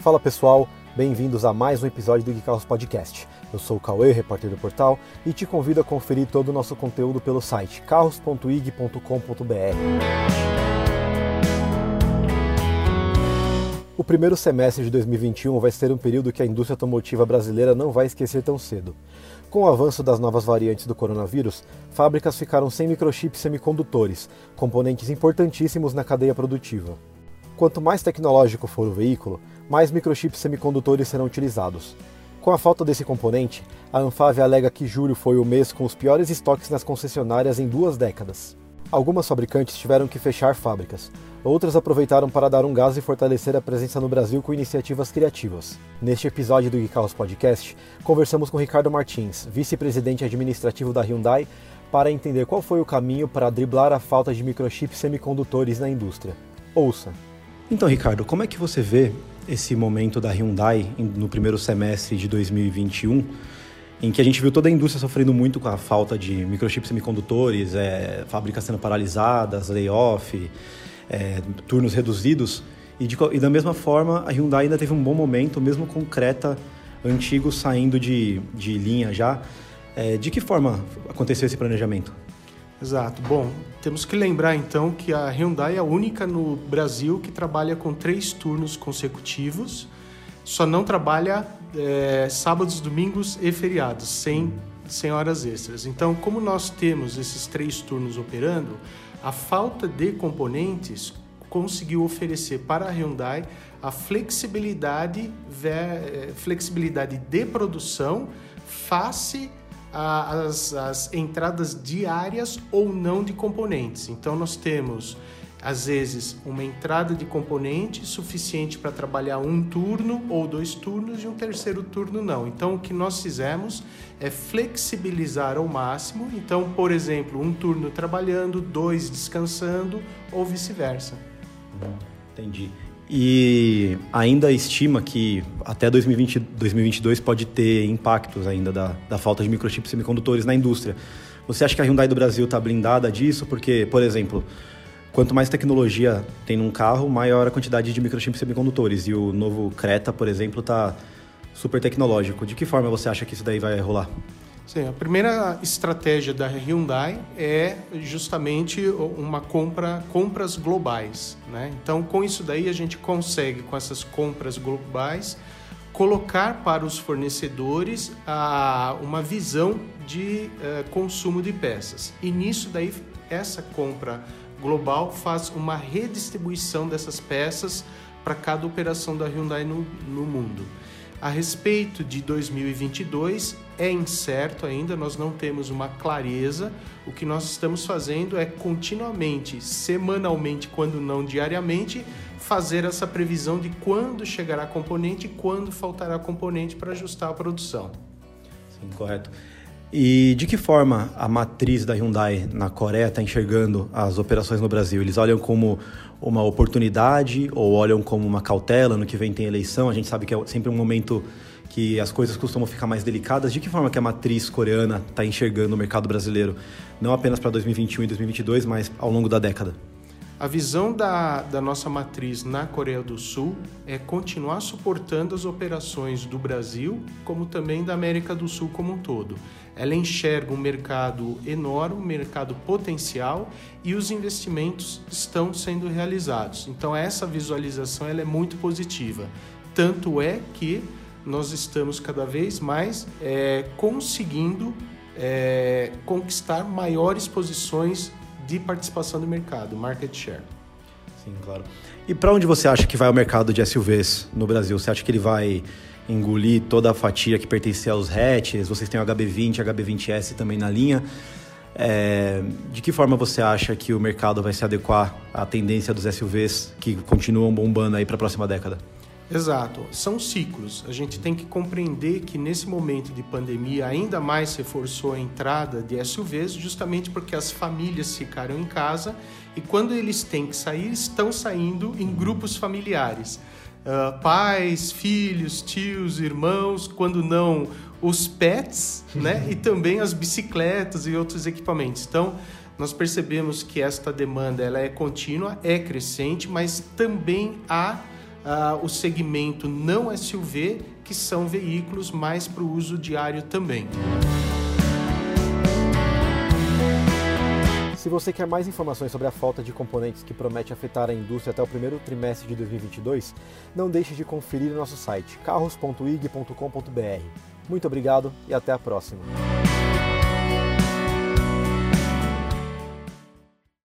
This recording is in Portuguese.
Fala pessoal, bem-vindos a mais um episódio do Geek Carros Podcast. Eu sou o Cauê, repórter do portal, e te convido a conferir todo o nosso conteúdo pelo site carros.ig.com.br. O primeiro semestre de 2021 vai ser um período que a indústria automotiva brasileira não vai esquecer tão cedo. Com o avanço das novas variantes do coronavírus, fábricas ficaram sem microchips semicondutores, componentes importantíssimos na cadeia produtiva. Quanto mais tecnológico for o veículo, mais microchips semicondutores serão utilizados. Com a falta desse componente, a Anfave alega que julho foi o mês com os piores estoques nas concessionárias em duas décadas. Algumas fabricantes tiveram que fechar fábricas, outras aproveitaram para dar um gás e fortalecer a presença no Brasil com iniciativas criativas. Neste episódio do Geek Podcast, conversamos com Ricardo Martins, vice-presidente administrativo da Hyundai, para entender qual foi o caminho para driblar a falta de microchips semicondutores na indústria. Ouça! Então, Ricardo, como é que você vê esse momento da Hyundai no primeiro semestre de 2021, em que a gente viu toda a indústria sofrendo muito com a falta de microchips semicondutores, é, fábricas sendo paralisadas, layoff, é, turnos reduzidos, e, de, e, da mesma forma a Hyundai ainda teve um bom momento, mesmo com Creta antigo saindo de, de linha já. É, de que forma aconteceu esse planejamento? Exato. Bom, temos que lembrar então que a Hyundai é a única no Brasil que trabalha com três turnos consecutivos, só não trabalha é, sábados, domingos e feriados, sem, sem horas extras. Então, como nós temos esses três turnos operando, a falta de componentes conseguiu oferecer para a Hyundai a flexibilidade, é, flexibilidade de produção face as, as entradas diárias ou não de componentes. Então, nós temos às vezes uma entrada de componente suficiente para trabalhar um turno ou dois turnos e um terceiro turno não. Então o que nós fizemos é flexibilizar ao máximo. Então, por exemplo, um turno trabalhando, dois descansando ou vice-versa. Entendi. E ainda estima que até 2020, 2022 pode ter impactos ainda da, da falta de microchips semicondutores na indústria. Você acha que a Hyundai do Brasil está blindada disso? Porque, por exemplo, quanto mais tecnologia tem num carro, maior a quantidade de microchips semicondutores. E o novo Creta, por exemplo, está super tecnológico. De que forma você acha que isso daí vai rolar? Sim, a primeira estratégia da Hyundai é justamente uma compra, compras globais. Né? Então, com isso daí, a gente consegue, com essas compras globais, colocar para os fornecedores a, uma visão de uh, consumo de peças. E nisso daí, essa compra global faz uma redistribuição dessas peças para cada operação da Hyundai no, no mundo. A respeito de 2022, é incerto ainda, nós não temos uma clareza. O que nós estamos fazendo é continuamente, semanalmente, quando não diariamente, fazer essa previsão de quando chegará componente e quando faltará componente para ajustar a produção. Sim, correto. E de que forma a matriz da Hyundai na Coreia está enxergando as operações no Brasil? Eles olham como uma oportunidade ou olham como uma cautela? No que vem tem eleição, a gente sabe que é sempre um momento que as coisas costumam ficar mais delicadas. De que forma que a matriz coreana está enxergando o mercado brasileiro, não apenas para 2021 e 2022, mas ao longo da década? A visão da, da nossa matriz na Coreia do Sul é continuar suportando as operações do Brasil, como também da América do Sul como um todo. Ela enxerga um mercado enorme, um mercado potencial e os investimentos estão sendo realizados. Então essa visualização ela é muito positiva. Tanto é que nós estamos cada vez mais é, conseguindo é, conquistar maiores posições de participação do mercado, market share. Sim, claro. E para onde você acha que vai o mercado de SUVs no Brasil? Você acha que ele vai engolir toda a fatia que pertencia aos hatches? Vocês têm o HB20, HB20S também na linha. É, de que forma você acha que o mercado vai se adequar à tendência dos SUVs que continuam bombando aí para a próxima década? Exato, são ciclos. A gente tem que compreender que nesse momento de pandemia ainda mais reforçou a entrada de SUVs, justamente porque as famílias ficaram em casa e quando eles têm que sair, estão saindo em grupos familiares. Uh, pais, filhos, tios, irmãos, quando não os pets, né? e também as bicicletas e outros equipamentos. Então, nós percebemos que esta demanda ela é contínua, é crescente, mas também há uh, o segmento não SUV, que são veículos mais para o uso diário também. Se você quer mais informações sobre a falta de componentes que promete afetar a indústria até o primeiro trimestre de 2022, não deixe de conferir nosso site carros.ig.com.br. Muito obrigado e até a próxima.